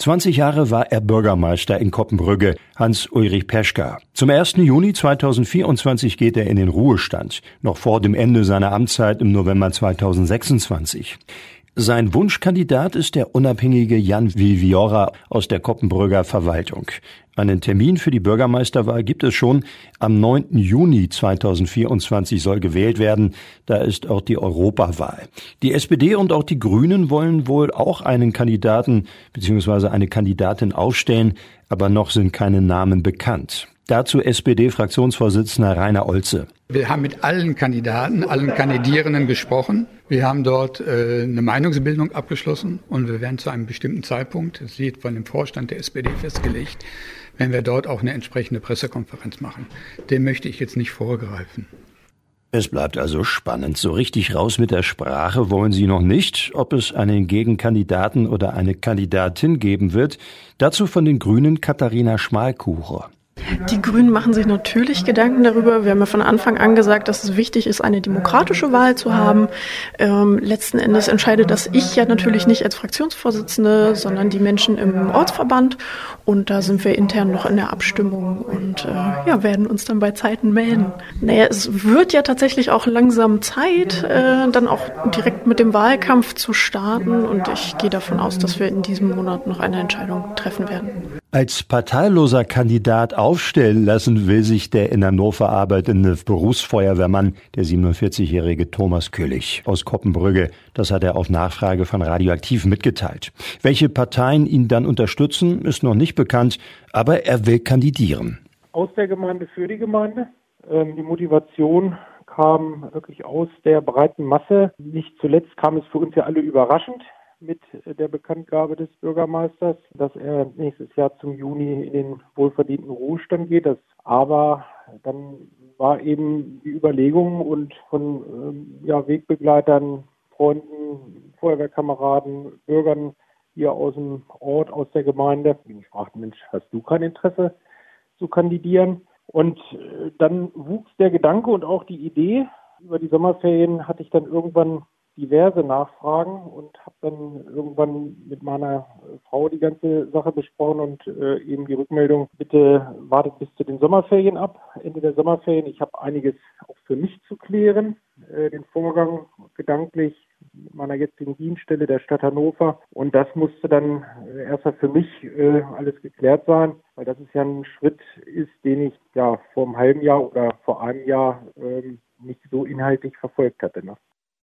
20 Jahre war er Bürgermeister in Koppenbrügge, Hans-Ulrich Peschka. Zum 1. Juni 2024 geht er in den Ruhestand, noch vor dem Ende seiner Amtszeit im November 2026. Sein Wunschkandidat ist der unabhängige Jan Viviora aus der Koppenbrügger Verwaltung. Einen Termin für die Bürgermeisterwahl gibt es schon. Am 9. Juni 2024 soll gewählt werden. Da ist auch die Europawahl. Die SPD und auch die Grünen wollen wohl auch einen Kandidaten bzw. eine Kandidatin aufstellen, aber noch sind keine Namen bekannt. Dazu SPD-Fraktionsvorsitzender Rainer Olze. Wir haben mit allen Kandidaten, allen Kandidierenden gesprochen. Wir haben dort äh, eine Meinungsbildung abgeschlossen und wir werden zu einem bestimmten Zeitpunkt, das wird von dem Vorstand der SPD festgelegt, wenn wir dort auch eine entsprechende Pressekonferenz machen. Dem möchte ich jetzt nicht vorgreifen. Es bleibt also spannend. So richtig raus mit der Sprache wollen Sie noch nicht, ob es einen Gegenkandidaten oder eine Kandidatin geben wird. Dazu von den Grünen Katharina Schmalkucher. Die Grünen machen sich natürlich Gedanken darüber. Wir haben ja von Anfang an gesagt, dass es wichtig ist, eine demokratische Wahl zu haben. Ähm, letzten Endes entscheidet das ich ja natürlich nicht als Fraktionsvorsitzende, sondern die Menschen im Ortsverband. Und da sind wir intern noch in der Abstimmung und äh, ja, werden uns dann bei Zeiten melden. Naja, es wird ja tatsächlich auch langsam Zeit, äh, dann auch direkt mit dem Wahlkampf zu starten. Und ich gehe davon aus, dass wir in diesem Monat noch eine Entscheidung treffen werden. Als parteiloser Kandidat aufstellen lassen will sich der in Hannover arbeitende Berufsfeuerwehrmann, der 47-jährige Thomas Köhlig aus Koppenbrügge. Das hat er auf Nachfrage von Radioaktiv mitgeteilt. Welche Parteien ihn dann unterstützen, ist noch nicht bekannt, aber er will kandidieren. Aus der Gemeinde für die Gemeinde. Ähm, die Motivation kam wirklich aus der breiten Masse. Nicht zuletzt kam es für uns ja alle überraschend mit der Bekanntgabe des Bürgermeisters, dass er nächstes Jahr zum Juni in den wohlverdienten Ruhestand geht. Das aber dann war eben die Überlegung und von ähm, ja, Wegbegleitern, Freunden, Feuerwehrkameraden, Bürgern hier aus dem Ort, aus der Gemeinde. Ich fragte, Mensch, hast du kein Interesse zu kandidieren? Und äh, dann wuchs der Gedanke und auch die Idee. Über die Sommerferien hatte ich dann irgendwann diverse Nachfragen und habe dann irgendwann mit meiner Frau die ganze Sache besprochen und äh, eben die Rückmeldung, bitte wartet bis zu den Sommerferien ab, Ende der Sommerferien. Ich habe einiges auch für mich zu klären, äh, den Vorgang gedanklich mit meiner jetzigen Dienststelle der Stadt Hannover. Und das musste dann äh, erstmal für mich äh, alles geklärt sein, weil das ist ja ein Schritt ist, den ich ja vor einem halben Jahr oder vor einem Jahr ähm, nicht so inhaltlich verfolgt hatte. Ne?